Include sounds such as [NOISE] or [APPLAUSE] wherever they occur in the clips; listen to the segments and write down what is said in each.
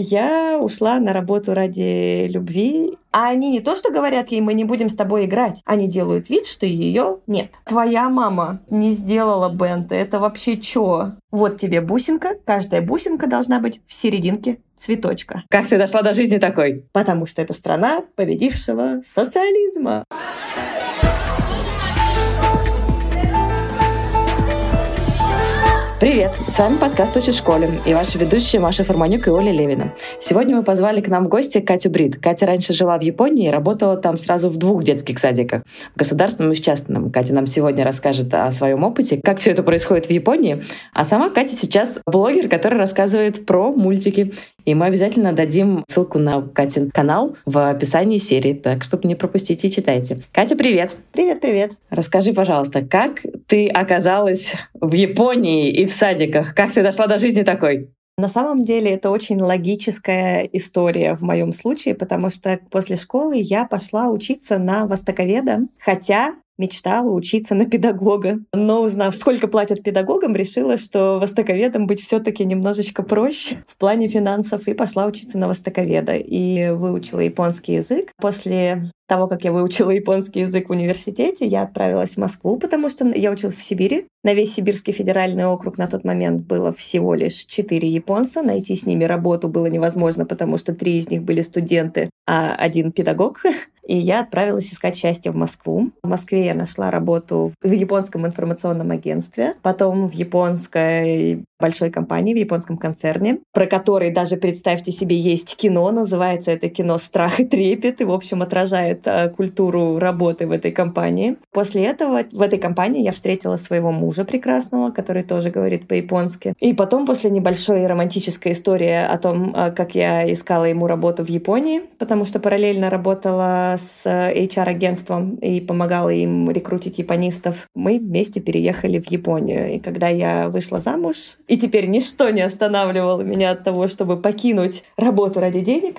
Я ушла на работу ради любви. А они не то, что говорят ей, мы не будем с тобой играть. Они делают вид, что ее нет. Твоя мама не сделала бента. Это вообще чё? Вот тебе бусинка. Каждая бусинка должна быть в серединке цветочка. Как ты дошла до жизни такой? Потому что это страна победившего социализма. Привет! С вами подкаст «Учи в школе» и ваши ведущие Маша Форманюк и Оля Левина. Сегодня мы позвали к нам в гости Катю Брид. Катя раньше жила в Японии и работала там сразу в двух детских садиках, в государственном и в частном. Катя нам сегодня расскажет о своем опыте, как все это происходит в Японии. А сама Катя сейчас блогер, который рассказывает про мультики. И мы обязательно дадим ссылку на Катин канал в описании серии, так чтобы не пропустите и читайте. Катя, привет! Привет-привет! Расскажи, пожалуйста, как ты оказалась в Японии и в садиках? Как ты дошла до жизни такой? На самом деле это очень логическая история в моем случае, потому что после школы я пошла учиться на востоковеда, хотя мечтала учиться на педагога. Но узнав, сколько платят педагогам, решила, что востоковедом быть все таки немножечко проще в плане финансов и пошла учиться на востоковеда. И выучила японский язык. После того, как я выучила японский язык в университете, я отправилась в Москву, потому что я училась в Сибири. На весь Сибирский федеральный округ на тот момент было всего лишь четыре японца. Найти с ними работу было невозможно, потому что три из них были студенты, а один педагог. [LAUGHS] И я отправилась искать счастье в Москву. В Москве я нашла работу в японском информационном агентстве, потом в японской большой компании, в японском концерне, про который даже, представьте себе, есть кино, называется это кино «Страх и трепет», и, в общем, отражает э, культуру работы в этой компании. После этого в этой компании я встретила своего мужа прекрасного, который тоже говорит по-японски. И потом, после небольшой романтической истории о том, э, как я искала ему работу в Японии, потому что параллельно работала с HR-агентством и помогала им рекрутить японистов, мы вместе переехали в Японию. И когда я вышла замуж, и теперь ничто не останавливало меня от того, чтобы покинуть работу ради денег,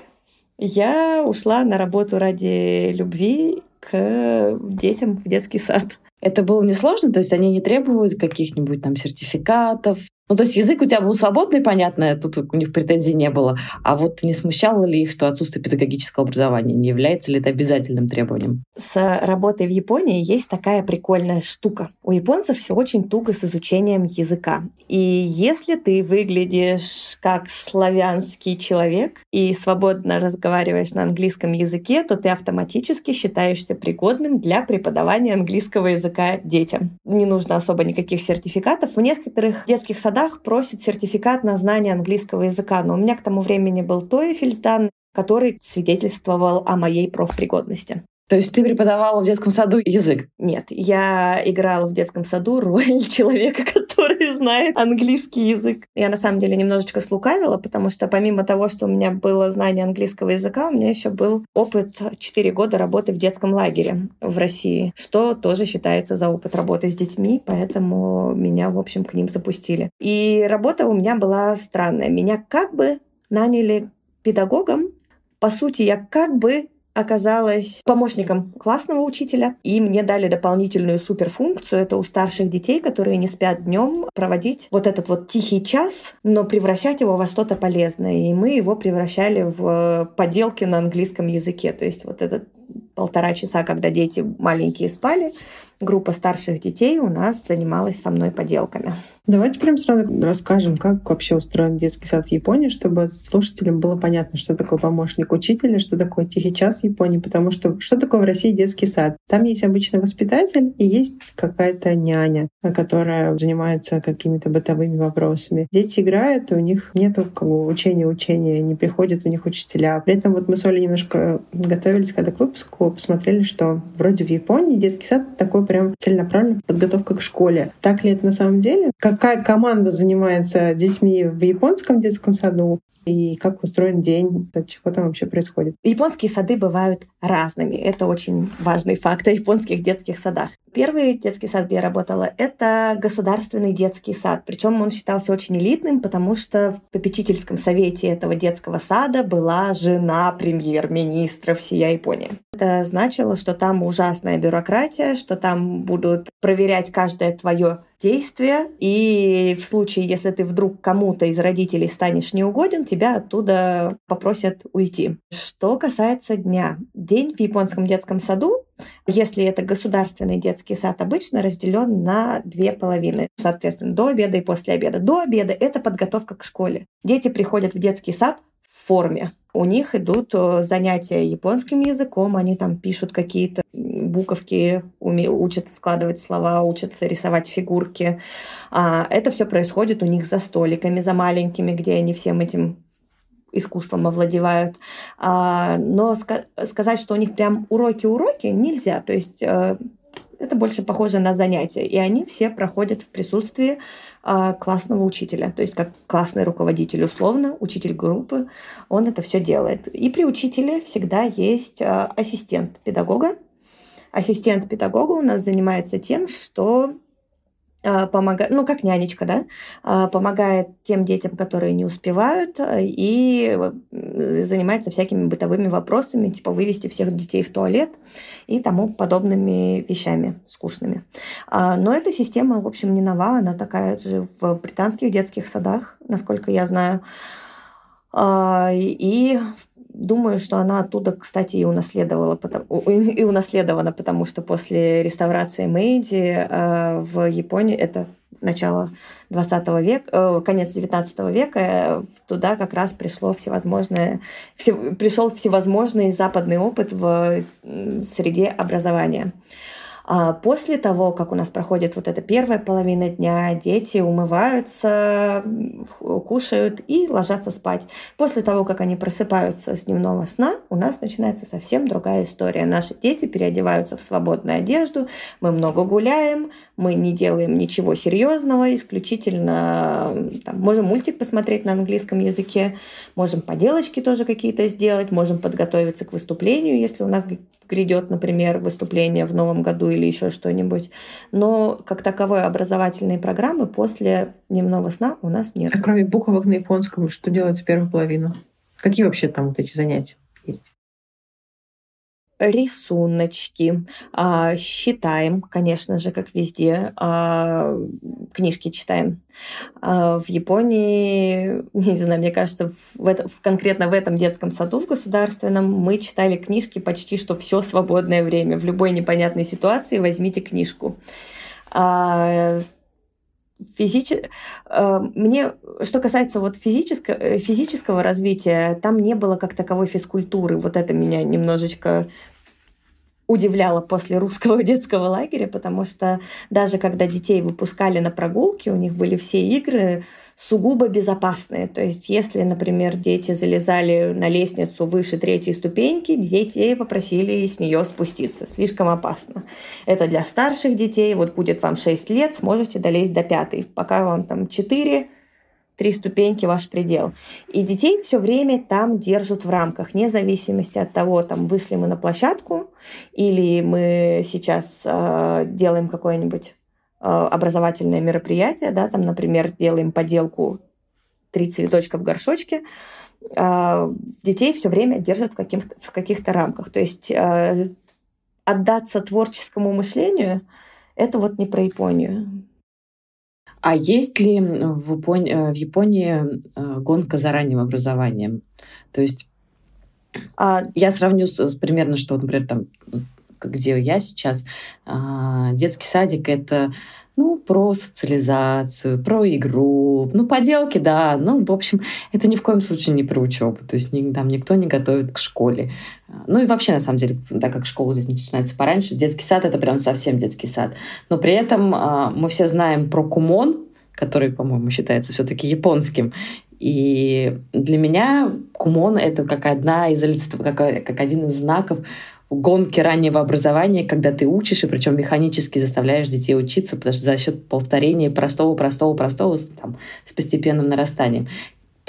я ушла на работу ради любви к детям в детский сад. Это было несложно, то есть они не требуют каких-нибудь там сертификатов, ну, то есть язык у тебя был свободный, понятно, тут у них претензий не было. А вот не смущало ли их, что отсутствие педагогического образования не является ли это обязательным требованием? С работой в Японии есть такая прикольная штука. У японцев все очень туго с изучением языка. И если ты выглядишь как славянский человек и свободно разговариваешь на английском языке, то ты автоматически считаешься пригодным для преподавания английского языка детям. Не нужно особо никаких сертификатов. В некоторых детских садах городах просит сертификат на знание английского языка, но у меня к тому времени был TOEFL сдан, который свидетельствовал о моей профпригодности. То есть ты преподавала в детском саду язык? Нет, я играла в детском саду роль [LAUGHS] человека, который знает английский язык. Я на самом деле немножечко слукавила, потому что помимо того, что у меня было знание английского языка, у меня еще был опыт 4 года работы в детском лагере в России, что тоже считается за опыт работы с детьми, поэтому меня, в общем, к ним запустили. И работа у меня была странная. Меня как бы наняли педагогом, по сути, я как бы оказалась помощником классного учителя, и мне дали дополнительную суперфункцию. Это у старших детей, которые не спят днем, проводить вот этот вот тихий час, но превращать его во что-то полезное. И мы его превращали в поделки на английском языке. То есть вот этот полтора часа, когда дети маленькие спали, группа старших детей у нас занималась со мной поделками. Давайте прям сразу расскажем, как вообще устроен детский сад в Японии, чтобы слушателям было понятно, что такое помощник учителя, что такое тихий час в Японии, потому что что такое в России детский сад? Там есть обычный воспитатель и есть какая-то няня, которая занимается какими-то бытовыми вопросами. Дети играют, у них нету как учения учения, не приходят у них учителя. При этом вот мы с Олей немножко готовились когда к выпуску, посмотрели, что вроде в Японии детский сад такой прям целенаправленная подготовка к школе. Так ли это на самом деле? какая команда занимается детьми в японском детском саду и как устроен день, чего там вообще происходит. Японские сады бывают разными. Это очень важный факт о японских детских садах. Первый детский сад, где я работала, это государственный детский сад. Причем он считался очень элитным, потому что в попечительском совете этого детского сада была жена премьер-министра всей Японии. Это значило, что там ужасная бюрократия, что там будут проверять каждое твое действия, и в случае, если ты вдруг кому-то из родителей станешь неугоден, тебя оттуда попросят уйти. Что касается дня. День в японском детском саду, если это государственный детский сад, обычно разделен на две половины. Соответственно, до обеда и после обеда. До обеда — это подготовка к школе. Дети приходят в детский сад в форме. У них идут э, занятия японским языком, они там пишут какие-то буковки, учатся складывать слова, учатся рисовать фигурки. А, это все происходит у них за столиками, за маленькими, где они всем этим искусством овладевают. А, но сказать, что у них прям уроки-уроки нельзя. То есть э, это больше похоже на занятия. И они все проходят в присутствии э, классного учителя. То есть как классный руководитель условно, учитель группы, он это все делает. И при учителе всегда есть э, ассистент педагога. Ассистент педагога у нас занимается тем, что помогает, ну, как нянечка, да, а, помогает тем детям, которые не успевают, а, и занимается всякими бытовыми вопросами, типа вывести всех детей в туалет и тому подобными вещами скучными. Но эта система, в общем, не нова, она такая же в британских детских садах, насколько я знаю. И Думаю, что она оттуда, кстати, и унаследовала, и унаследована, потому что после реставрации Мэйди э, в Японии, это начало 20 века, э, конец 19 века, туда как раз пришло всевозможное, все, пришел всевозможный западный опыт в среде образования. А после того, как у нас проходит вот эта первая половина дня, дети умываются, кушают и ложатся спать. После того, как они просыпаются с дневного сна, у нас начинается совсем другая история. Наши дети переодеваются в свободную одежду, мы много гуляем, мы не делаем ничего серьезного, исключительно там, можем мультик посмотреть на английском языке, можем поделочки тоже какие-то сделать, можем подготовиться к выступлению, если у нас грядет, например, выступление в новом году или еще что-нибудь. Но как таковой образовательной программы после дневного сна у нас нет. А кроме буквок на японском, что делать в первую половину? Какие вообще там вот эти занятия есть? Рисуночки, а, считаем, конечно же, как везде, а, книжки читаем. А, в Японии, [LAUGHS] не знаю, мне кажется, в это, конкретно в этом детском саду в государственном мы читали книжки почти что все свободное время. В любой непонятной ситуации возьмите книжку физич... Мне, что касается вот физического, физического развития, там не было как таковой физкультуры. Вот это меня немножечко удивляло после русского [LAUGHS] детского лагеря, потому что даже когда детей выпускали на прогулки, у них были все игры сугубо безопасные. То есть, если, например, дети залезали на лестницу выше третьей ступеньки, детей попросили с нее спуститься. Слишком опасно. Это для старших детей. Вот будет вам 6 лет, сможете долезть до пятой. Пока вам там 4, три ступеньки ваш предел. И детей все время там держат в рамках, вне зависимости от того, там вышли мы на площадку или мы сейчас э, делаем какое-нибудь э, образовательное мероприятие, да, там, например, делаем поделку три цветочка в горшочке, э, детей все время держат в, каких в каких-то рамках. То есть э, отдаться творческому мышлению – это вот не про Японию. А есть ли в Японии, э, в Японии э, гонка за ранним образованием? То есть а... я сравню с, с примерно, что, например, там, где я сейчас, а, детский садик — это ну, про социализацию, про игру, ну, поделки, да, ну, в общем, это ни в коем случае не про учебу, то есть там никто не готовит к школе. Ну и вообще, на самом деле, так как школа здесь начинается пораньше, детский сад — это прям совсем детский сад. Но при этом а, мы все знаем про кумон, который, по-моему, считается все-таки японским. И для меня кумон — это как одна из как, как один из знаков гонки раннего образования, когда ты учишь, и причем механически заставляешь детей учиться, потому что за счет повторения простого, простого, простого там, с постепенным нарастанием.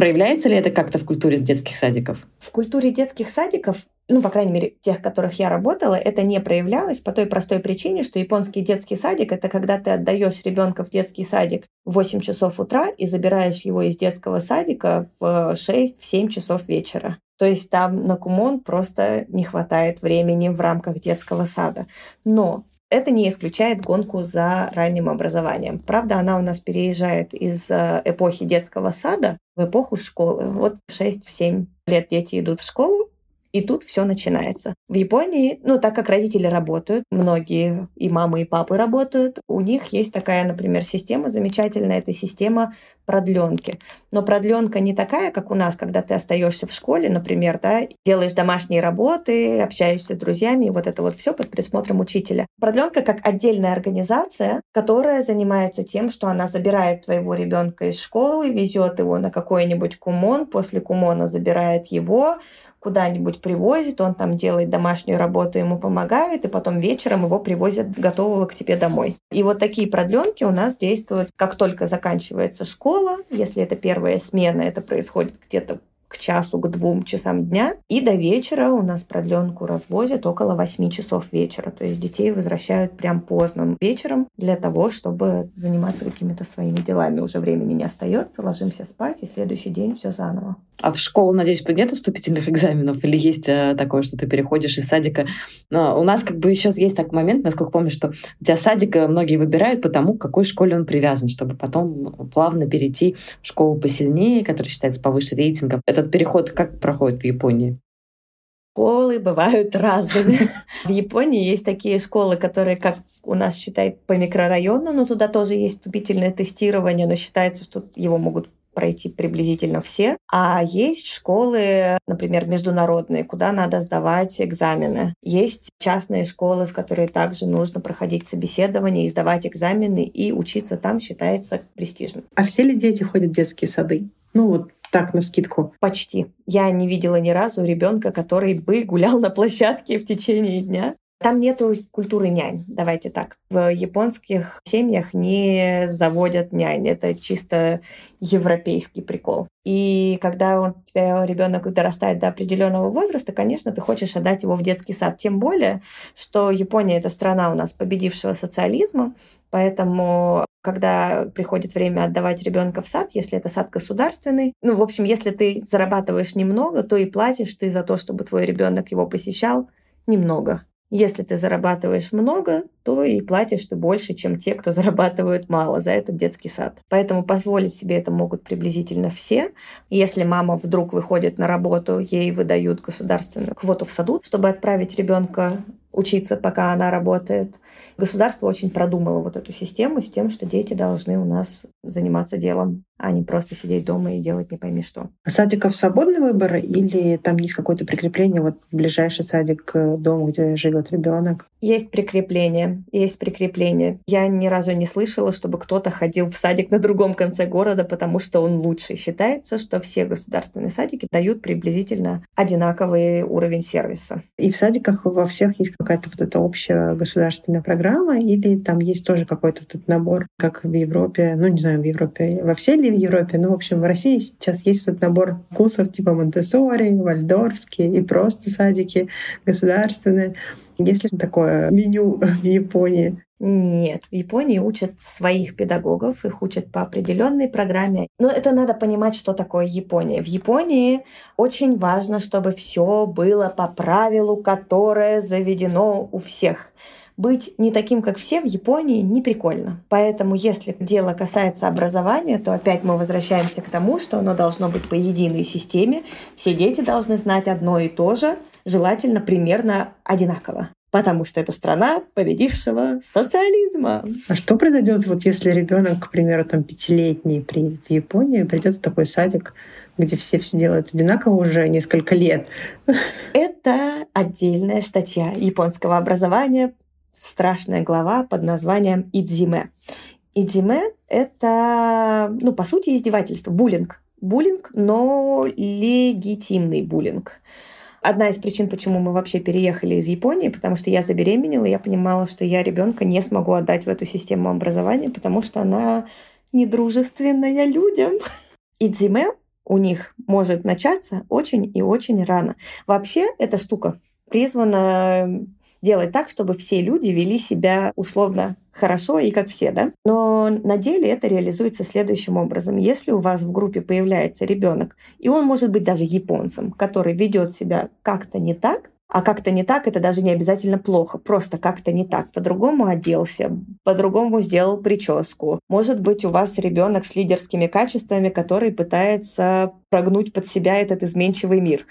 Проявляется ли это как-то в культуре детских садиков? В культуре детских садиков ну, по крайней мере, тех, в которых я работала, это не проявлялось по той простой причине, что японский детский садик — это когда ты отдаешь ребенка в детский садик в 8 часов утра и забираешь его из детского садика в 6-7 часов вечера. То есть там на Кумон просто не хватает времени в рамках детского сада. Но Это не исключает гонку за ранним образованием. Правда, она у нас переезжает из э, эпохи детского сада в эпоху школы. Вот в 6-7 лет дети идут в школу, и тут все начинается. В Японии, ну, так как родители работают, многие и мамы, и папы работают, у них есть такая, например, система замечательная, это система продленки. Но продленка не такая, как у нас, когда ты остаешься в школе, например, да, делаешь домашние работы, общаешься с друзьями, и вот это вот все под присмотром учителя. Продленка как отдельная организация, которая занимается тем, что она забирает твоего ребенка из школы, везет его на какой-нибудь кумон, после кумона забирает его, куда-нибудь привозит, он там делает домашнюю работу, ему помогают, и потом вечером его привозят готового к тебе домой. И вот такие продленки у нас действуют, как только заканчивается школа, если это первая смена, это происходит где-то к часу, к двум часам дня. И до вечера у нас продленку развозят около 8 часов вечера. То есть детей возвращают прям поздно вечером для того, чтобы заниматься какими-то своими делами. Уже времени не остается, ложимся спать, и следующий день все заново. А в школу, надеюсь, нет вступительных экзаменов? Или есть э, такое, что ты переходишь из садика? Но у нас как бы еще есть такой момент, насколько помню, что у тебя садик многие выбирают по тому, к какой школе он привязан, чтобы потом плавно перейти в школу посильнее, которая считается повыше рейтингом. Это этот переход как проходит в Японии? Школы бывают разными. [LAUGHS] В Японии есть такие школы, которые, как у нас считают, по микрорайону, но туда тоже есть вступительное тестирование, но считается, что его могут пройти приблизительно все. А есть школы, например, международные, куда надо сдавать экзамены. Есть частные школы, в которые также нужно проходить собеседование, и сдавать экзамены, и учиться там считается престижным. А все ли дети ходят в детские сады? Ну вот так, на скидку. Почти. Я не видела ни разу ребенка, который бы гулял на площадке в течение дня. Там нету культуры нянь, давайте так. В японских семьях не заводят нянь. Это чисто европейский прикол. И когда у тебя ребенок дорастает до определенного возраста, конечно, ты хочешь отдать его в детский сад. Тем более, что Япония это страна у нас победившего социализма, Поэтому, когда приходит время отдавать ребенка в сад, если это сад государственный, ну, в общем, если ты зарабатываешь немного, то и платишь ты за то, чтобы твой ребенок его посещал немного. Если ты зарабатываешь много, то и платишь ты больше, чем те, кто зарабатывают мало за этот детский сад. Поэтому позволить себе это могут приблизительно все. Если мама вдруг выходит на работу, ей выдают государственную квоту в саду, чтобы отправить ребенка учиться, пока она работает. Государство очень продумало вот эту систему с тем, что дети должны у нас заниматься делом а не просто сидеть дома и делать не пойми что. А садиков свободный выбор или там есть какое-то прикрепление, вот ближайший садик к дому, где живет ребенок? Есть прикрепление, есть прикрепление. Я ни разу не слышала, чтобы кто-то ходил в садик на другом конце города, потому что он лучше. Считается, что все государственные садики дают приблизительно одинаковый уровень сервиса. И в садиках во всех есть какая-то вот эта общая государственная программа, или там есть тоже какой-то вот этот набор, как в Европе, ну не знаю, в Европе, во всей ли в Европе. Ну, в общем, в России сейчас есть этот набор вкусов типа Монтессори, Вальдорфские и просто садики государственные. Есть ли такое меню [LAUGHS] в Японии? Нет, в Японии учат своих педагогов, их учат по определенной программе. Но это надо понимать, что такое Япония. В Японии очень важно, чтобы все было по правилу, которое заведено у всех быть не таким, как все в Японии, не прикольно. Поэтому, если дело касается образования, то опять мы возвращаемся к тому, что оно должно быть по единой системе. Все дети должны знать одно и то же, желательно примерно одинаково потому что это страна победившего социализма. А что произойдет, вот если ребенок, к примеру, там пятилетний приедет в Японию, придет в такой садик, где все все делают одинаково уже несколько лет? Это отдельная статья японского образования, страшная глава под названием «Идзиме». Идзиме — это, ну, по сути, издевательство, буллинг. Буллинг, но легитимный буллинг. Одна из причин, почему мы вообще переехали из Японии, потому что я забеременела, я понимала, что я ребенка не смогу отдать в эту систему образования, потому что она недружественная людям. Идзиме у них может начаться очень и очень рано. Вообще эта штука призвана делать так, чтобы все люди вели себя условно хорошо и как все, да? Но на деле это реализуется следующим образом. Если у вас в группе появляется ребенок, и он может быть даже японцем, который ведет себя как-то не так, А как-то не так, это даже не обязательно плохо, просто как-то не так. По-другому оделся, по-другому сделал прическу. Может быть, у вас ребенок с лидерскими качествами, который пытается прогнуть под себя этот изменчивый мир.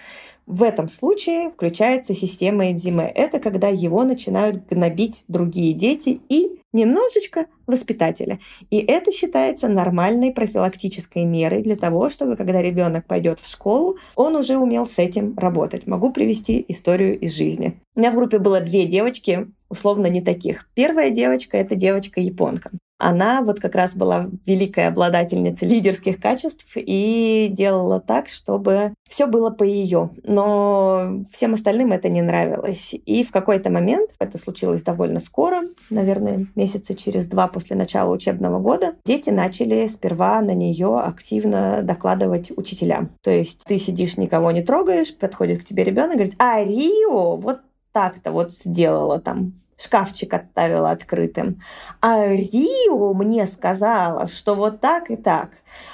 В этом случае включается система Эдзиме. Это когда его начинают гнобить другие дети и немножечко воспитателя. И это считается нормальной профилактической мерой для того, чтобы, когда ребенок пойдет в школу, он уже умел с этим работать. Могу привести историю из жизни. У меня в группе было две девочки, условно не таких. Первая девочка — это девочка-японка она вот как раз была великой обладательницей лидерских качеств и делала так, чтобы все было по ее. Но всем остальным это не нравилось. И в какой-то момент, это случилось довольно скоро, наверное, месяца через два после начала учебного года, дети начали сперва на нее активно докладывать учителям. То есть ты сидишь, никого не трогаешь, подходит к тебе ребенок, говорит, а Рио вот так-то вот сделала там шкафчик оставила открытым. А Рио мне сказала, что вот так и так.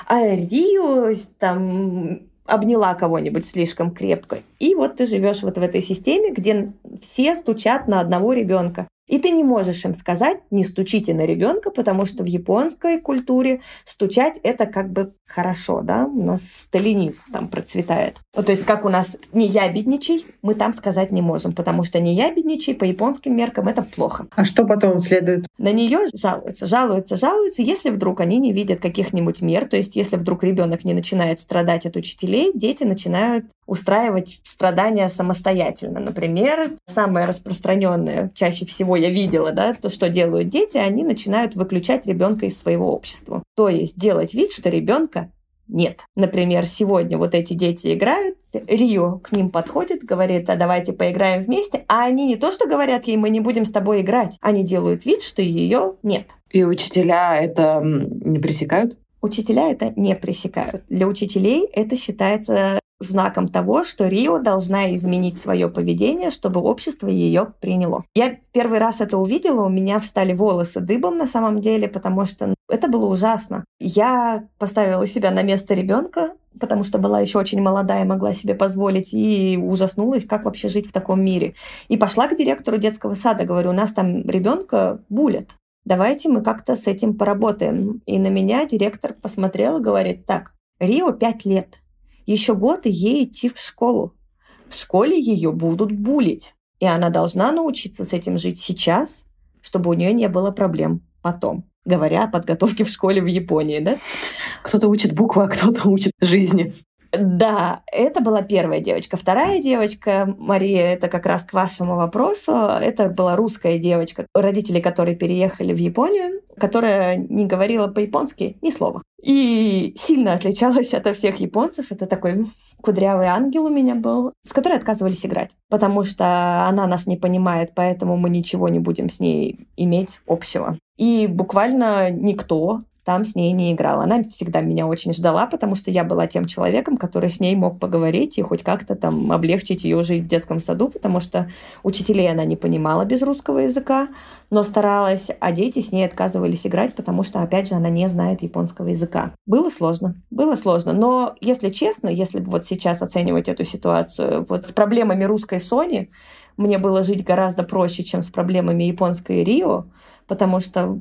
А Рио там обняла кого-нибудь слишком крепко. И вот ты живешь вот в этой системе, где все стучат на одного ребенка. И ты не можешь им сказать, не стучите на ребенка, потому что в японской культуре стучать это как бы хорошо, да, у нас сталинизм там процветает. Вот, то есть как у нас не ябедничай, мы там сказать не можем, потому что не ябедничай по японским меркам это плохо. А что потом следует? На нее жалуются, жалуются, жалуются, если вдруг они не видят каких-нибудь мер, то есть если вдруг ребенок не начинает страдать от учителей, дети начинают устраивать страдания самостоятельно. Например, самое распространенное чаще всего я видела, да, то, что делают дети, они начинают выключать ребенка из своего общества. То есть делать вид, что ребенка нет. Например, сегодня вот эти дети играют, Рио к ним подходит, говорит, а давайте поиграем вместе, а они не то, что говорят ей, мы не будем с тобой играть, они делают вид, что ее нет. И учителя это не пресекают? Учителя это не пресекают. Для учителей это считается знаком того, что Рио должна изменить свое поведение, чтобы общество ее приняло. Я в первый раз это увидела, у меня встали волосы дыбом на самом деле, потому что это было ужасно. Я поставила себя на место ребенка, потому что была еще очень молодая, могла себе позволить, и ужаснулась, как вообще жить в таком мире. И пошла к директору детского сада, говорю, у нас там ребенка булят. Давайте мы как-то с этим поработаем. И на меня директор посмотрел и говорит, так, Рио пять лет, еще год и ей идти в школу. В школе ее будут булить. И она должна научиться с этим жить сейчас, чтобы у нее не было проблем потом. Говоря о подготовке в школе в Японии, да? Кто-то учит буквы, а кто-то учит жизни. Да, это была первая девочка. Вторая девочка, Мария, это как раз к вашему вопросу, это была русская девочка, родители которой переехали в Японию, которая не говорила по-японски ни слова. И сильно отличалась от всех японцев. Это такой кудрявый ангел у меня был, с которой отказывались играть, потому что она нас не понимает, поэтому мы ничего не будем с ней иметь общего. И буквально никто там с ней не играла. Она всегда меня очень ждала, потому что я была тем человеком, который с ней мог поговорить и хоть как-то там облегчить ее жизнь в детском саду, потому что учителей она не понимала без русского языка, но старалась, а дети с ней отказывались играть, потому что, опять же, она не знает японского языка. Было сложно, было сложно, но, если честно, если вот сейчас оценивать эту ситуацию, вот с проблемами русской Сони, мне было жить гораздо проще, чем с проблемами японской Рио, потому что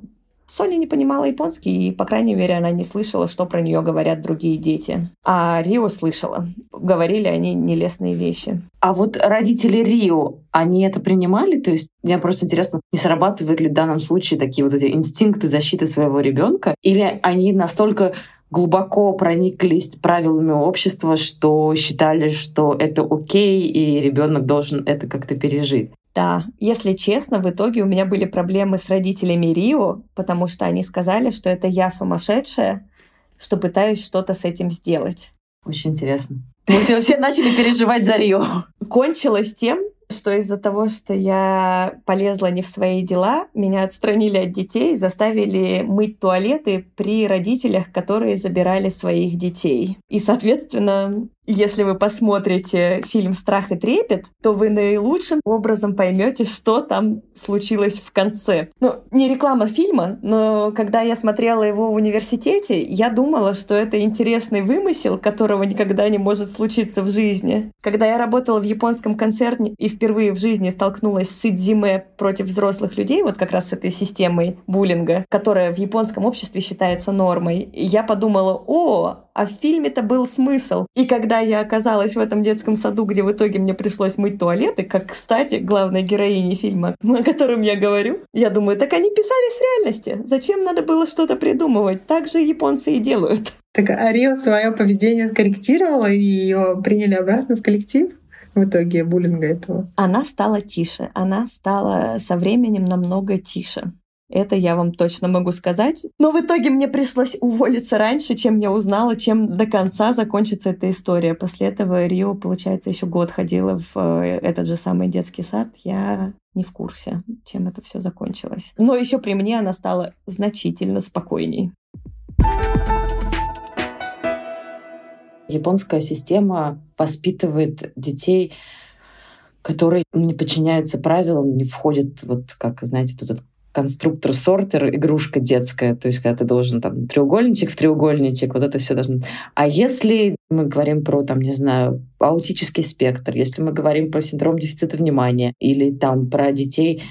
Соня не понимала японский, и, по крайней мере, она не слышала, что про нее говорят другие дети. А Рио слышала. Говорили они нелестные вещи. А вот родители Рио, они это принимали? То есть мне просто интересно, не срабатывают ли в данном случае такие вот эти инстинкты защиты своего ребенка? Или они настолько глубоко прониклись правилами общества, что считали, что это окей, и ребенок должен это как-то пережить. Да, если честно, в итоге у меня были проблемы с родителями Рио, потому что они сказали, что это я сумасшедшая, что пытаюсь что-то с этим сделать. Очень интересно. Мы все, все начали переживать за Рио. Кончилось тем, что из-за того, что я полезла не в свои дела, меня отстранили от детей, заставили мыть туалеты при родителях, которые забирали своих детей. И, соответственно, Если вы посмотрите фильм «Страх и трепет», то вы наилучшим образом поймете, что там случилось в конце. Ну, не реклама фильма, но когда я смотрела его в университете, я думала, что это интересный вымысел, которого никогда не может случиться в жизни. Когда я работала в японском концерне и впервые в жизни столкнулась с идзиме против взрослых людей, вот как раз с этой системой буллинга, которая в японском обществе считается нормой, я подумала, о, а в фильме-то был смысл. И когда я оказалась в этом детском саду, где в итоге мне пришлось мыть туалеты, как, кстати, главной героини фильма, [LAUGHS] о котором я говорю, я думаю, так они писали с реальности. Зачем надо было что-то придумывать? Так же японцы и делают. Так Арио свое поведение скорректировала и ее приняли обратно в коллектив? в итоге буллинга этого? Она стала тише. Она стала со временем намного тише. Это я вам точно могу сказать. Но в итоге мне пришлось уволиться раньше, чем я узнала, чем до конца закончится эта история. После этого Рио, получается, еще год ходила в э, этот же самый детский сад. Я не в курсе, чем это все закончилось. Но еще при мне она стала значительно спокойней. Японская система воспитывает детей, которые не подчиняются правилам, не входят, вот как, знаете, тут конструктор-сортер, игрушка детская, то есть когда ты должен там треугольничек в треугольничек, вот это все должно. А если мы говорим про, там, не знаю, аутический спектр, если мы говорим про синдром дефицита внимания или там про детей,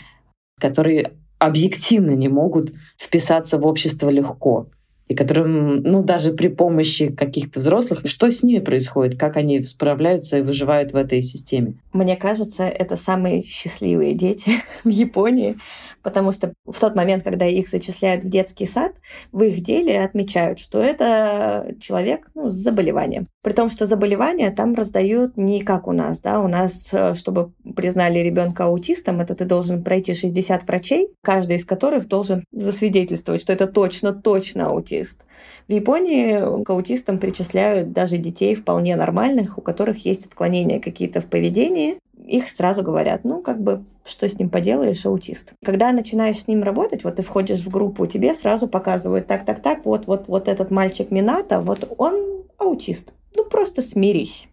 которые объективно не могут вписаться в общество легко, и которым, ну, даже при помощи каких-то взрослых, что с ними происходит, как они справляются и выживают в этой системе? Мне кажется, это самые счастливые дети [LAUGHS] в Японии, потому что в тот момент, когда их зачисляют в детский сад, в их деле отмечают, что это человек ну, с заболеванием. При том, что заболевания там раздают не как у нас, да, у нас, э, чтобы признали ребенка аутистом, это ты должен пройти 60 врачей, каждый из которых должен засвидетельствовать, что это точно-точно аутист аутист. В Японии к аутистам причисляют даже детей вполне нормальных, у которых есть отклонения какие-то в поведении. Их сразу говорят, ну, как бы, что с ним поделаешь, аутист. Когда начинаешь с ним работать, вот ты входишь в группу, тебе сразу показывают, так, так, так, вот, вот, вот этот мальчик Мината, вот он аутист. Ну, просто смирись.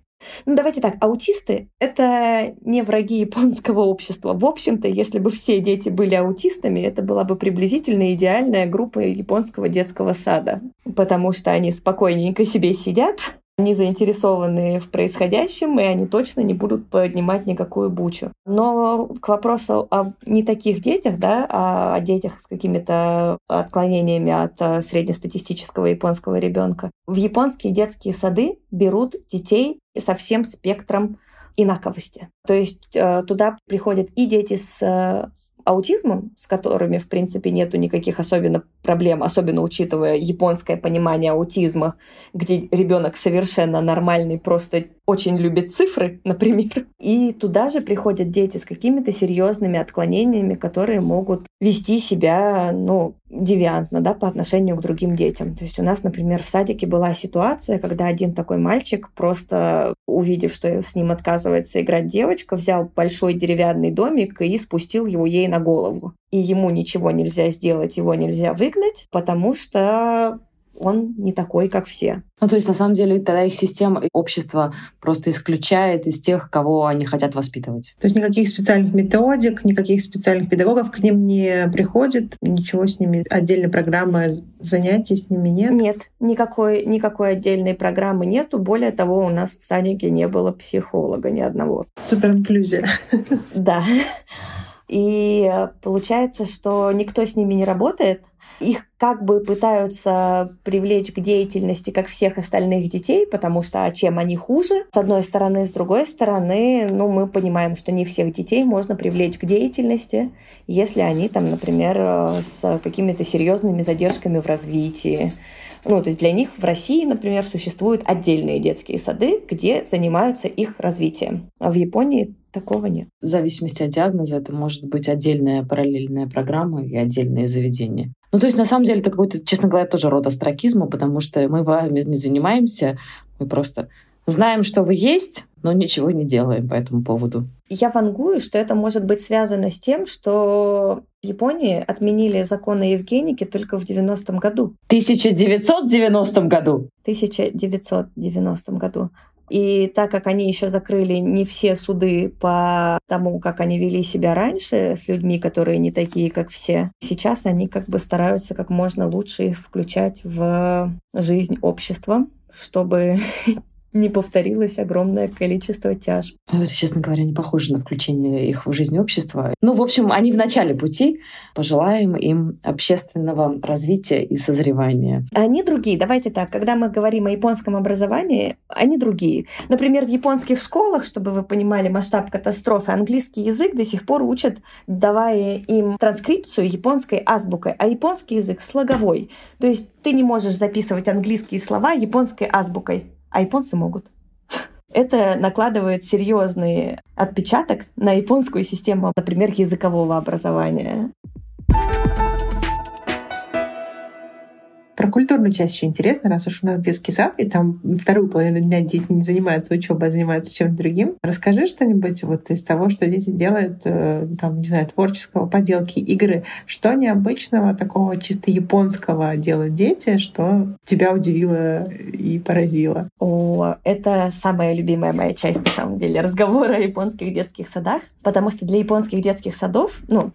Ну, давайте так, аутисты — это не враги японского общества. В общем-то, если бы все дети были аутистами, это была бы приблизительно идеальная группа японского детского сада, потому что они спокойненько себе сидят, не заинтересованы в происходящем, и они точно не будут поднимать никакую бучу. Но к вопросу о не таких детях, да, а о детях с какими-то отклонениями от э, среднестатистического японского ребенка. В японские детские сады берут детей со всем спектром инаковости. То есть э, туда приходят и дети с э, аутизмом, с которыми, в принципе, нету никаких особенно проблем, особенно учитывая японское понимание аутизма, где ребенок совершенно нормальный, просто очень любит цифры, [LAUGHS] например. И туда же приходят дети с какими-то серьезными отклонениями, которые могут вести себя, ну, девиантно, да, по отношению к другим детям. То есть у нас, например, в садике была ситуация, когда один такой мальчик, просто увидев, что с ним отказывается играть девочка, взял большой деревянный домик и спустил его ей на голову. И ему ничего нельзя сделать, его нельзя выгнать, потому что он не такой, как все. Ну, то есть, на самом деле, тогда их система, общество просто исключает из тех, кого они хотят воспитывать. То есть никаких специальных методик, никаких специальных педагогов к ним не приходит, ничего с ними, отдельной программы занятий с ними нет? Нет, никакой, никакой отдельной программы нету. Более того, у нас в садике не было психолога ни одного. Суперинклюзия. Да. И э, получается, что никто с ними не работает. Их как бы пытаются привлечь к деятельности, как всех остальных детей, потому что а чем они хуже? С одной стороны, с другой стороны, ну, мы понимаем, что не всех детей можно привлечь к деятельности, если они там, например, э, с какими-то серьезными задержками в развитии. Ну, то есть для них в России, например, существуют отдельные детские сады, где занимаются их развитием. А в Японии Такого нет. В зависимости от диагноза это может быть отдельная параллельная программа и отдельные заведения. Ну, то есть, на самом деле, это какой-то, честно говоря, тоже род астракизма, потому что мы вами не занимаемся, мы просто знаем, что вы есть, но ничего не делаем по этому поводу. Я вангую, что это может быть связано с тем, что в Японии отменили законы Евгеники только в 90-м году. 1990 году? 1990 году. И так как они еще закрыли не все суды по тому, как они вели себя раньше с людьми, которые не такие, как все, сейчас они как бы стараются как можно лучше их включать в жизнь общества, чтобы не повторилось огромное количество тяжб. Это, честно говоря, не похоже на включение их в жизнь общества. Ну, в общем, они в начале пути. Пожелаем им общественного развития и созревания. Они другие. Давайте так, когда мы говорим о японском образовании, они другие. Например, в японских школах, чтобы вы понимали масштаб катастрофы, английский язык до сих пор учат, давая им транскрипцию японской азбукой, а японский язык слоговой. То есть ты не можешь записывать английские слова японской азбукой а японцы могут. Это накладывает серьезный отпечаток на японскую систему, например, языкового образования. Про культурную часть еще интересно, раз уж у нас детский сад, и там вторую половину дня дети не занимаются учебой, а занимаются чем-то другим. Расскажи что-нибудь вот из того, что дети делают, э, там, не знаю, творческого, поделки, игры. Что необычного, такого чисто японского делают дети, что тебя удивило и поразило? О, это самая любимая моя часть, на самом деле, разговора о японских детских садах, потому что для японских детских садов, ну,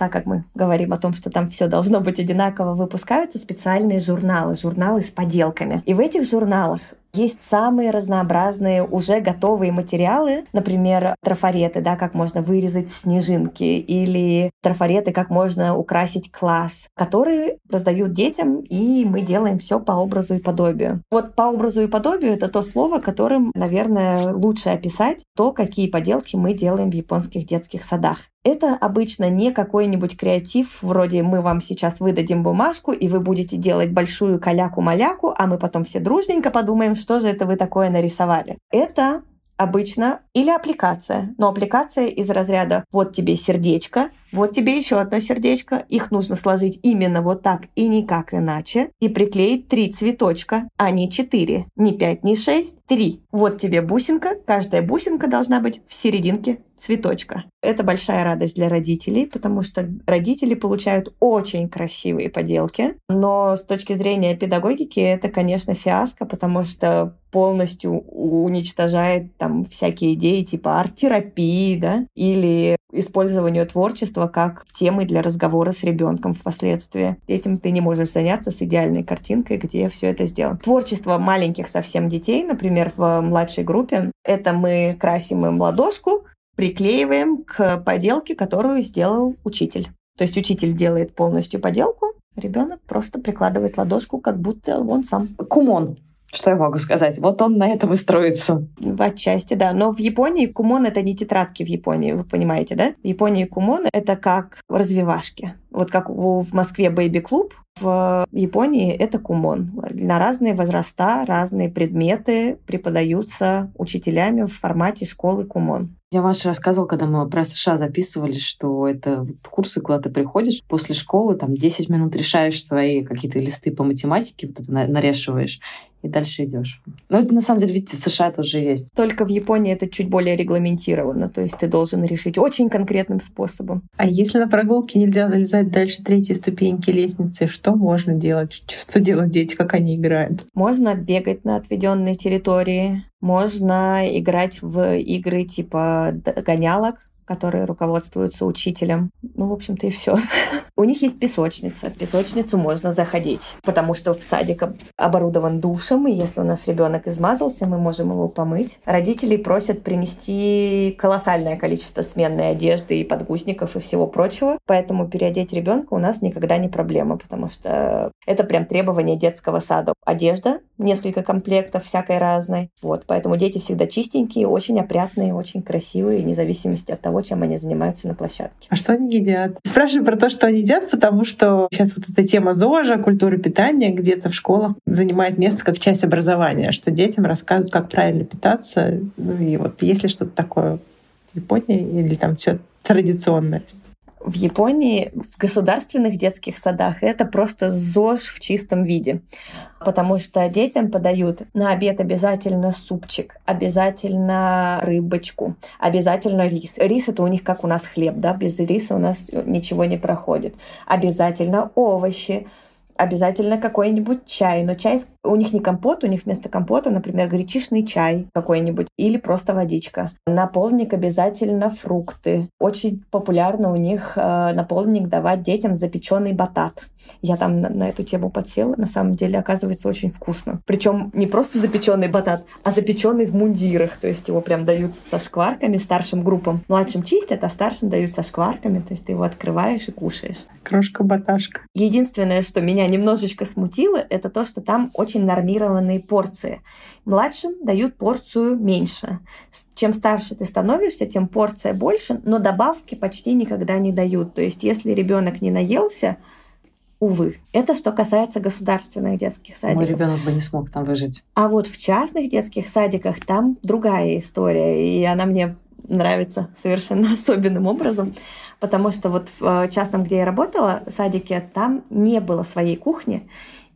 так как мы говорим о том, что там все должно быть одинаково, выпускаются специальные журналы, журналы с поделками. И в этих журналах есть самые разнообразные уже готовые материалы, например, трафареты, да, как можно вырезать снежинки, или трафареты, как можно украсить класс, которые раздают детям, и мы делаем все по образу и подобию. Вот по образу и подобию это то слово, которым, наверное, лучше описать то, какие поделки мы делаем в японских детских садах. Это обычно не какой-нибудь креатив, вроде мы вам сейчас выдадим бумажку, и вы будете делать большую каляку-маляку, а мы потом все дружненько подумаем, что же это вы такое нарисовали. Это обычно или аппликация, но аппликация из разряда «вот тебе сердечко», «вот тебе еще одно сердечко», их нужно сложить именно вот так и никак иначе, и приклеить три цветочка, а не четыре, не пять, не шесть, три. Вот тебе бусинка, каждая бусинка должна быть в серединке цветочка. Это большая радость для родителей, потому что родители получают очень красивые поделки, но с точки зрения педагогики это, конечно, фиаско, потому что полностью уничтожает там всякие идеи типа арт-терапии, да, или использованию творчества как темы для разговора с ребенком впоследствии. Этим ты не можешь заняться с идеальной картинкой, где все это сделано. Творчество маленьких совсем детей, например, в младшей группе, это мы красим им ладошку, приклеиваем к поделке, которую сделал учитель. То есть учитель делает полностью поделку, ребенок просто прикладывает ладошку, как будто он сам. Кумон. Что я могу сказать? Вот он на этом и строится. В отчасти, да. Но в Японии кумон — это не тетрадки в Японии, вы понимаете, да? В Японии кумон — это как развивашки. Вот как в Москве бэйби-клуб, в Японии это кумон. На разные возраста, разные предметы преподаются учителями в формате школы кумон. Я Маша рассказывала, когда мы про США записывали, что это вот курсы, куда ты приходишь после школы, там 10 минут решаешь свои какие-то листы по математике, вот это нарешиваешь, и дальше идешь. Но это на самом деле, видите, в США тоже есть. Только в Японии это чуть более регламентировано, то есть ты должен решить очень конкретным способом. А если на прогулке нельзя залезать дальше третьей ступеньки лестницы, что можно делать? Что делать дети, как они играют? Можно бегать на отведенной территории, можно играть в игры типа гонялок, которые руководствуются учителем. Ну, в общем-то, и все. [LAUGHS] У них есть песочница. В песочницу можно заходить, потому что в садик оборудован душем, и если у нас ребенок измазался, мы можем его помыть. Родители просят принести колоссальное количество сменной одежды и подгузников и всего прочего, поэтому переодеть ребенка у нас никогда не проблема, потому что это прям требование детского сада. Одежда, несколько комплектов всякой разной. Вот, поэтому дети всегда чистенькие, очень опрятные, очень красивые, вне зависимости от того, чем они занимаются на площадке. А что они едят? Спрашиваю про то, что они едят, потому что сейчас вот эта тема ЗОЖа, культуры питания где-то в школах занимает место как часть образования, что детям рассказывают, как правильно питаться. Ну и вот если что-то такое в Японии или там все традиционное в Японии в государственных детских садах это просто ЗОЖ в чистом виде, потому что детям подают на обед обязательно супчик, обязательно рыбочку, обязательно рис. Рис это у них как у нас хлеб, да, без риса у нас ничего не проходит. Обязательно овощи, обязательно какой-нибудь чай. Но чай у них не компот, у них вместо компота, например, гречишный чай какой-нибудь или просто водичка. На полдник обязательно фрукты. Очень популярно у них э, на полдник давать детям запеченный батат. Я там на, на эту тему подсела. На самом деле, оказывается, очень вкусно. Причем не просто запеченный батат, а запеченный в мундирах. То есть его прям дают со шкварками старшим группам. Младшим чистят, а старшим дают со шкварками. То есть ты его открываешь и кушаешь. Крошка-баташка. Единственное, что меня немножечко смутило, это то, что там очень нормированные порции. Младшим дают порцию меньше. Чем старше ты становишься, тем порция больше, но добавки почти никогда не дают. То есть если ребенок не наелся, увы. Это что касается государственных детских садиков. Мой ребенок бы не смог там выжить. А вот в частных детских садиках там другая история, и она мне нравится совершенно [LAUGHS] особенным образом, потому что вот в частном, где я работала, садике, там не было своей кухни,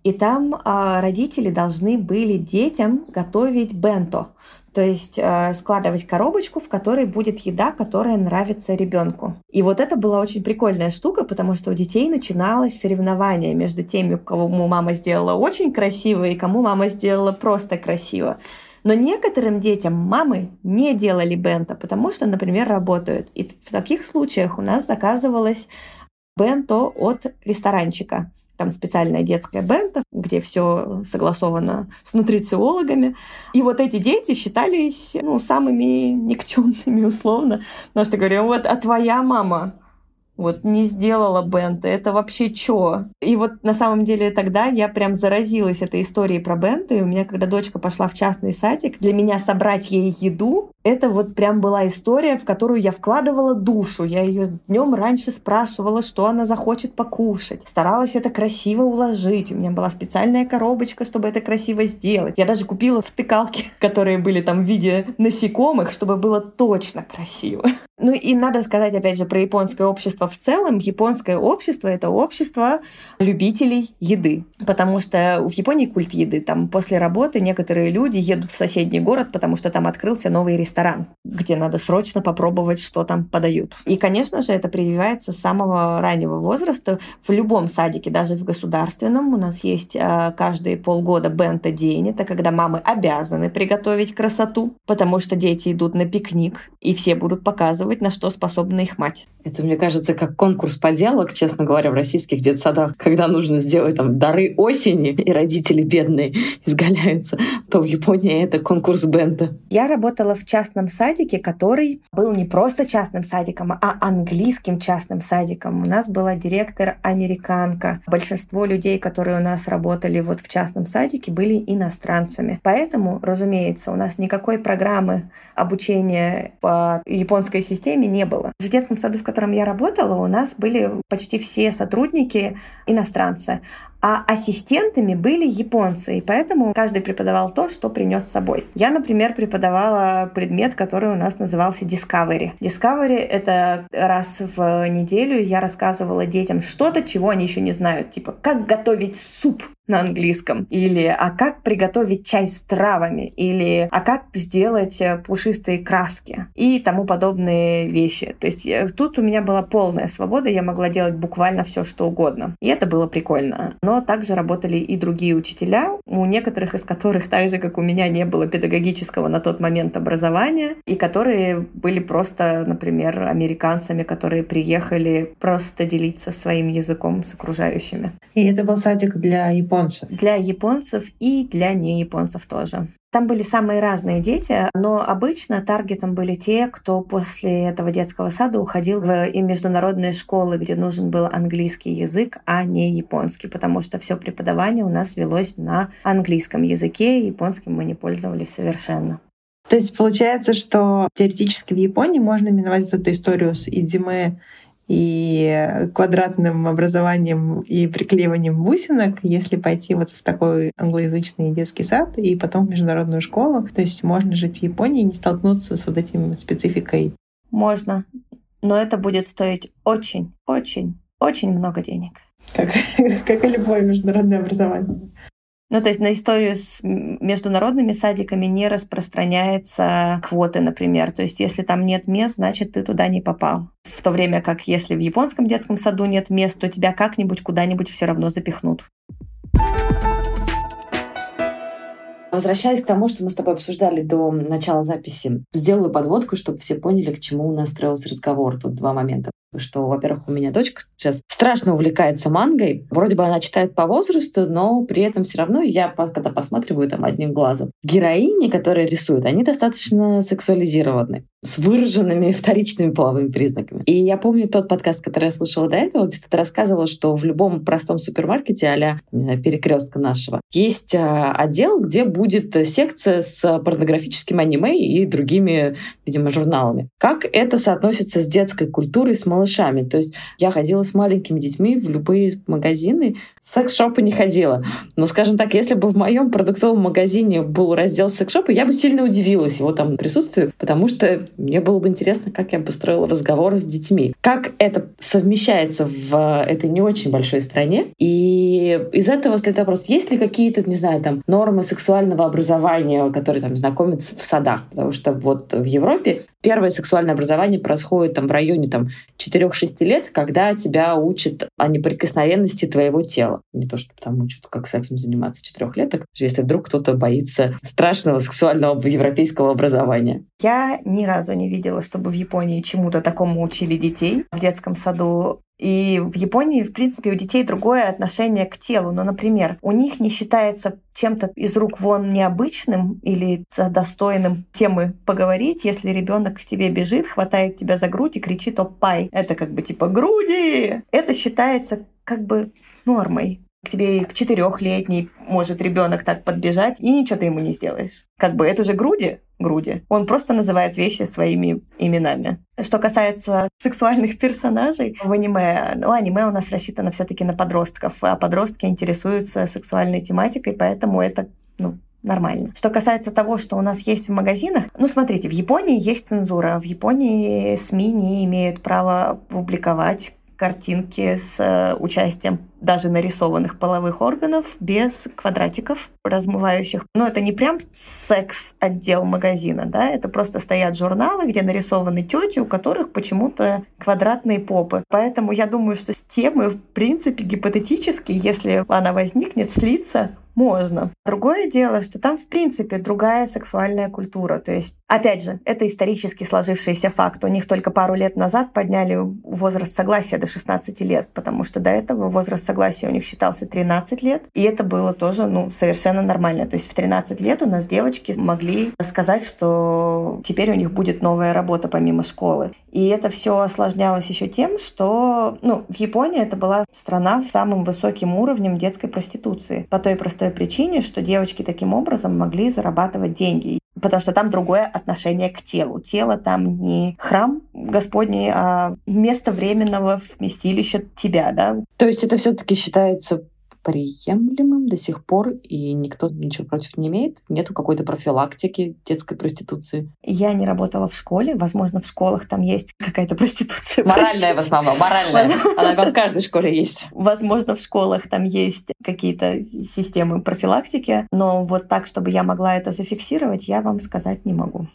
и там э, родители должны были детям готовить бенто, то есть э, складывать коробочку, в которой будет еда, которая нравится ребенку. И вот это была очень прикольная штука, потому что у детей начиналось соревнование между теми, кому мама сделала очень красиво и кому мама сделала просто красиво. Но некоторым детям мамы не делали бенто, потому что, например, работают. И в таких случаях у нас заказывалось бенто от ресторанчика там специальная детская бента, где все согласовано с нутрициологами. И вот эти дети считались ну, самыми никчемными условно. Потому что говорю, вот, а твоя мама вот не сделала Бента, это вообще чё? И вот на самом деле тогда я прям заразилась этой историей про Бента, и у меня, когда дочка пошла в частный садик, для меня собрать ей еду, это вот прям была история, в которую я вкладывала душу. Я ее днем раньше спрашивала, что она захочет покушать. Старалась это красиво уложить. У меня была специальная коробочка, чтобы это красиво сделать. Я даже купила втыкалки, [LAUGHS] которые были там в виде насекомых, чтобы было точно красиво. Ну и надо сказать, опять же, про японское общество в целом. Японское общество — это общество любителей еды. Потому что в Японии культ еды. Там после работы некоторые люди едут в соседний город, потому что там открылся новый ресторан где надо срочно попробовать, что там подают. И, конечно же, это прививается с самого раннего возраста. В любом садике, даже в государственном, у нас есть э, каждые полгода бента-день. Это когда мамы обязаны приготовить красоту, потому что дети идут на пикник, и все будут показывать, на что способна их мать. Это, мне кажется, как конкурс поделок, честно говоря, в российских детсадах, когда нужно сделать там дары осени, и родители бедные [LAUGHS] изгаляются, то в Японии это конкурс бента. Я работала в частном садике, который был не просто частным садиком, а английским частным садиком. У нас была директор американка. Большинство людей, которые у нас работали вот в частном садике, были иностранцами. Поэтому, разумеется, у нас никакой программы обучения по японской системе не было. В детском саду, в котором я работала, у нас были почти все сотрудники иностранцы а ассистентами были японцы, и поэтому каждый преподавал то, что принес с собой. Я, например, преподавала предмет, который у нас назывался Discovery. Discovery — это раз в неделю я рассказывала детям что-то, чего они еще не знают, типа как готовить суп на английском, или а как приготовить чай с травами, или а как сделать э, пушистые краски и тому подобные вещи. То есть э, тут у меня была полная свобода, я могла делать буквально все, что угодно. И это было прикольно. Но также работали и другие учителя, у некоторых из которых, так же как у меня, не было педагогического на тот момент образования, и которые были просто, например, американцами, которые приехали просто делиться своим языком с окружающими. И это был садик для японцев японцев? Для японцев и для неяпонцев тоже. Там были самые разные дети, но обычно таргетом были те, кто после этого детского сада уходил в и международные школы, где нужен был английский язык, а не японский, потому что все преподавание у нас велось на английском языке, и японским мы не пользовались совершенно. То есть получается, что теоретически в Японии можно именовать эту историю с идиме и квадратным образованием и приклеиванием бусинок, если пойти вот в такой англоязычный детский сад и потом в международную школу. То есть можно жить в Японии и не столкнуться с вот этим спецификой. Можно, но это будет стоить очень, очень, очень много денег. Как, [LAUGHS] как и любое международное образование. Ну, то есть на историю с международными садиками не распространяется квоты, например. То есть если там нет мест, значит, ты туда не попал. В то время как если в японском детском саду нет мест, то тебя как-нибудь куда-нибудь все равно запихнут. Возвращаясь к тому, что мы с тобой обсуждали до начала записи, сделаю подводку, чтобы все поняли, к чему у нас строился разговор. Тут два момента что, во-первых, у меня дочка сейчас страшно увлекается мангой. Вроде бы она читает по возрасту, но при этом все равно я, когда посматриваю там одним глазом, героини, которые рисуют, они достаточно сексуализированы с выраженными вторичными половыми признаками. И я помню тот подкаст, который я слушала до этого, где ты рассказывала, что в любом простом супермаркете а не знаю, перекрестка нашего есть а, отдел, где будет секция с порнографическим аниме и другими, видимо, журналами. Как это соотносится с детской культурой, с малышами? То есть я ходила с маленькими детьми в любые магазины, секс-шопы не ходила. Но, скажем так, если бы в моем продуктовом магазине был раздел секс-шопа, я бы сильно удивилась его там присутствию, потому что мне было бы интересно, как я бы строила разговор с детьми. Как это совмещается в этой не очень большой стране. И из этого следует вопрос, есть ли какие-то, не знаю, там, нормы сексуального образования, которые там знакомят в садах? Потому что вот в Европе первое сексуальное образование происходит там в районе там 4-6 лет, когда тебя учат о неприкосновенности твоего тела. Не то, что там учат, как сексом заниматься четырехлеток, если вдруг кто-то боится страшного сексуального европейского образования. Я ни разу не видела, чтобы в Японии чему-то такому учили детей в детском саду. И в Японии, в принципе, у детей другое отношение к телу. Но, например, у них не считается чем-то из рук вон необычным или достойным темы поговорить, если ребенок к тебе бежит, хватает тебя за грудь и кричит «Опай!». Это как бы типа «Груди!». Это считается как бы нормой к тебе к четырехлетней может ребенок так подбежать, и ничего ты ему не сделаешь. Как бы это же груди, груди. Он просто называет вещи своими именами. Что касается сексуальных [LAUGHS] персонажей в аниме, ну, аниме у нас рассчитано все таки на подростков, а подростки интересуются сексуальной тематикой, поэтому это, ну, нормально. Что касается того, что у нас есть в магазинах, ну, смотрите, в Японии есть цензура. В Японии СМИ не имеют права публиковать картинки с э, участием даже нарисованных половых органов без квадратиков размывающих. Но это не прям секс-отдел магазина, да, это просто стоят журналы, где нарисованы тети, у которых почему-то квадратные попы. Поэтому я думаю, что с темы, в принципе, гипотетически, если она возникнет, слиться можно. Другое дело, что там, в принципе, другая сексуальная культура. То есть, опять же, это исторически сложившийся факт. У них только пару лет назад подняли возраст согласия до 16 лет, потому что до этого возраст согласия у них считался 13 лет, и это было тоже, ну, совершенно нормально. То есть в 13 лет у нас девочки могли сказать, что теперь у них будет новая работа помимо школы. И это все осложнялось еще тем, что, ну, в Японии это была страна с самым высоким уровнем детской проституции. По той простой причине, что девочки таким образом могли зарабатывать деньги потому что там другое отношение к телу. Тело там не храм Господний, а место временного вместилища тебя, да. То есть это все-таки считается приемлемым до сих пор, и никто ничего против не имеет? Нету какой-то профилактики детской проституции? Я не работала в школе. Возможно, в школах там есть какая-то проституция. Моральная в основном, моральная. Она в каждой школе есть. Возможно, в школах там есть какие-то системы профилактики, но вот так, чтобы я могла это зафиксировать, я вам сказать не могу.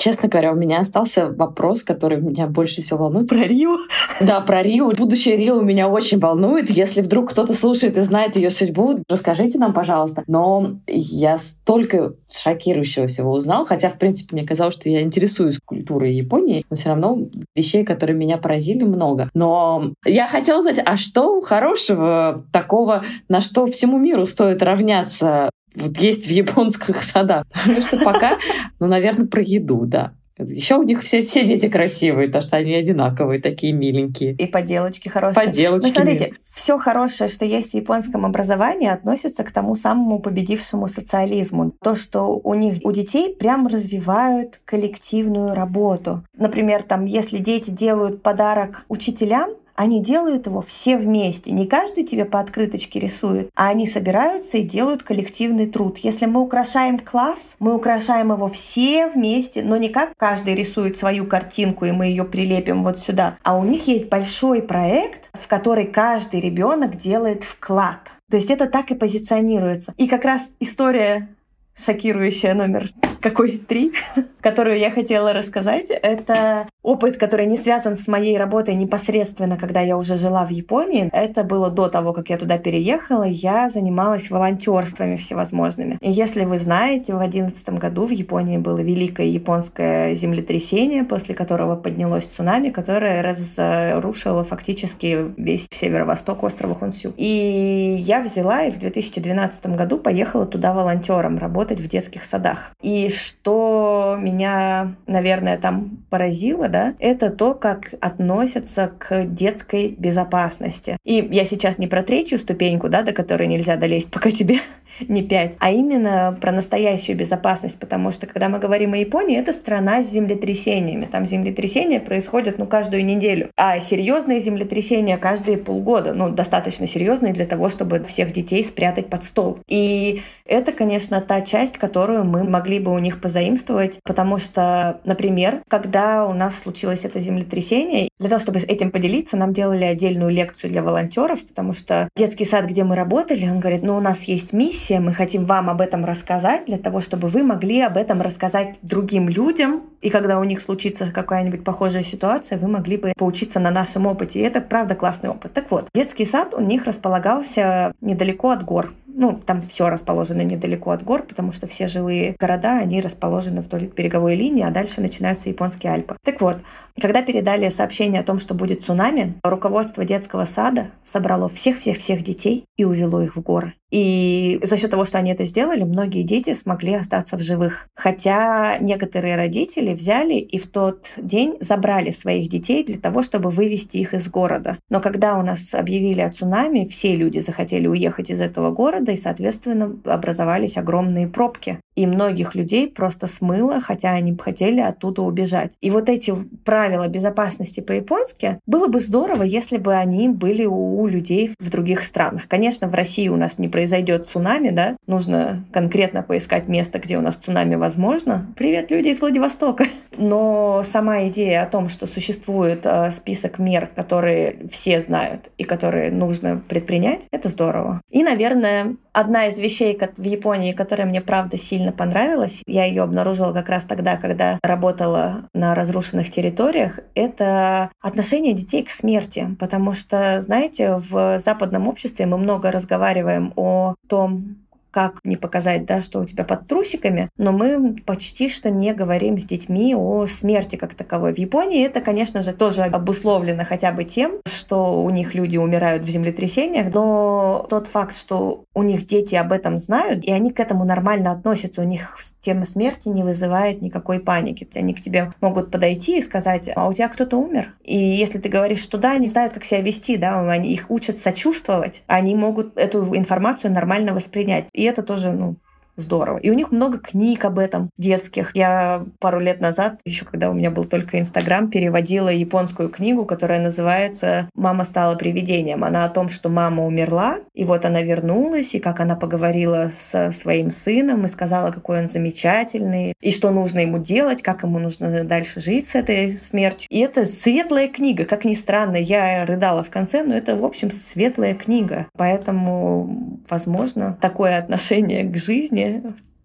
Честно говоря, у меня остался вопрос, который меня больше всего волнует. Про Рио? Да, про Рио. Будущее Рио меня очень волнует. Если вдруг кто-то слушает и знает ее судьбу, расскажите нам, пожалуйста. Но я столько шокирующего всего узнал, хотя, в принципе, мне казалось, что я интересуюсь культурой Японии, но все равно вещей, которые меня поразили, много. Но я хотела знать, а что хорошего такого, на что всему миру стоит равняться вот есть в японских [LAUGHS] садах. Потому что пока, ну, наверное, про еду, да. Еще у них все, все дети красивые, потому что они одинаковые, такие миленькие. И поделочки хорошие. Поделочки. Ну, смотрите, все хорошее, что есть в японском образовании, относится к тому самому победившему социализму. То, что у них, у детей прям развивают коллективную работу. Например, там, если дети делают подарок учителям, они делают его все вместе. Не каждый тебе по открыточке рисует, а они собираются и делают коллективный труд. Если мы украшаем класс, мы украшаем его все вместе, но не как каждый рисует свою картинку, и мы ее прилепим вот сюда, а у них есть большой проект, в который каждый ребенок делает вклад. То есть это так и позиционируется. И как раз история шокирующая номер какой три, [LAUGHS] которую я хотела рассказать. Это опыт, который не связан с моей работой непосредственно, когда я уже жила в Японии. Это было до того, как я туда переехала. Я занималась волонтерствами всевозможными. И если вы знаете, в 2011 году в Японии было великое японское землетрясение, после которого поднялось цунами, которое разрушило фактически весь северо-восток острова Хонсю. И я взяла и в 2012 году поехала туда волонтером работать в детских садах. И что меня, наверное, там поразило, да, это то, как относятся к детской безопасности. И я сейчас не про третью ступеньку, да, до которой нельзя долезть, пока тебе не пять, а именно про настоящую безопасность, потому что когда мы говорим о Японии, это страна с землетрясениями. Там землетрясения происходят, ну, каждую неделю. А серьезные землетрясения каждые полгода, ну, достаточно серьезные для того, чтобы всех детей спрятать под стол. И это, конечно, та часть, которую мы могли бы у них позаимствовать, потому что, например, когда у нас случилось это землетрясение, для того, чтобы с этим поделиться, нам делали отдельную лекцию для волонтеров, потому что детский сад, где мы работали, он говорит, ну, у нас есть миссия, мы хотим вам об этом рассказать, для того, чтобы вы могли об этом рассказать другим людям, и когда у них случится какая-нибудь похожая ситуация, вы могли бы поучиться на нашем опыте. И это, правда, классный опыт. Так вот, детский сад у них располагался недалеко от гор. Ну, там все расположено недалеко от гор, потому что все жилые города, они расположены вдоль береговой линии, а дальше начинаются японские Альпы. Так вот, когда передали сообщение о том, что будет цунами, руководство детского сада собрало всех-всех-всех детей и увело их в горы. И за счет того, что они это сделали, многие дети смогли остаться в живых. Хотя некоторые родители взяли и в тот день забрали своих детей для того, чтобы вывести их из города. Но когда у нас объявили о цунами, все люди захотели уехать из этого города, и, соответственно, образовались огромные пробки. И многих людей просто смыло, хотя они хотели оттуда убежать. И вот эти правила безопасности по-японски было бы здорово, если бы они были у людей в других странах. Конечно, в России у нас не произойдет цунами, да, нужно конкретно поискать место, где у нас цунами возможно. Привет, люди из Владивостока. Но сама идея о том, что существует э, список мер, которые все знают и которые нужно предпринять, это здорово. И, наверное, одна из вещей в Японии, которая мне правда сильно понравилась, я ее обнаружила как раз тогда, когда работала на разрушенных территориях, это отношение детей к смерти. Потому что, знаете, в западном обществе мы много разговариваем о том, как не показать, да, что у тебя под трусиками, но мы почти что не говорим с детьми о смерти как таковой. В Японии это, конечно же, тоже обусловлено хотя бы тем, что у них люди умирают в землетрясениях, но тот факт, что у них дети об этом знают, и они к этому нормально относятся, у них тема смерти не вызывает никакой паники. Они к тебе могут подойти и сказать, а у тебя кто-то умер? И если ты говоришь, что да, они знают, как себя вести, да, они их учат сочувствовать, они могут эту информацию нормально воспринять. И это тоже, ну, здорово. И у них много книг об этом детских. Я пару лет назад, еще когда у меня был только Инстаграм, переводила японскую книгу, которая называется «Мама стала привидением». Она о том, что мама умерла, и вот она вернулась, и как она поговорила со своим сыном и сказала, какой он замечательный, и что нужно ему делать, как ему нужно дальше жить с этой смертью. И это светлая книга, как ни странно. Я рыдала в конце, но это, в общем, светлая книга. Поэтому, возможно, такое отношение к жизни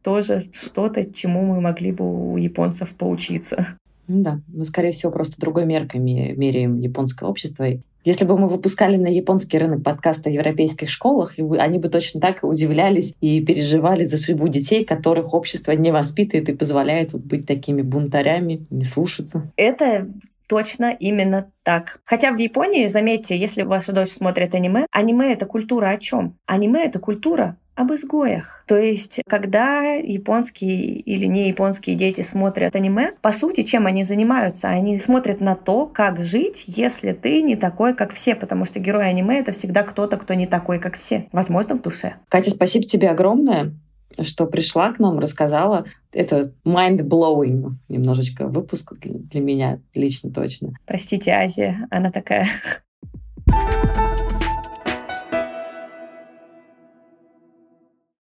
тоже что-то, чему мы могли бы у японцев поучиться. Ну да, мы, скорее всего, просто другой меркой меряем японское общество. Если бы мы выпускали на японский рынок подкаста в европейских школах, они бы точно так удивлялись и переживали за судьбу детей, которых общество не воспитывает и позволяет вот быть такими бунтарями, не слушаться. Это точно именно так. Хотя в Японии, заметьте, если ваша дочь смотрит аниме, аниме — это культура о чем? Аниме — это культура об изгоях. То есть, когда японские или не японские дети смотрят аниме, по сути, чем они занимаются? Они смотрят на то, как жить, если ты не такой, как все, потому что герой аниме — это всегда кто-то, кто не такой, как все. Возможно, в душе. Катя, спасибо тебе огромное что пришла к нам, рассказала. Это mind-blowing немножечко выпуск для меня лично точно. Простите, Азия, она такая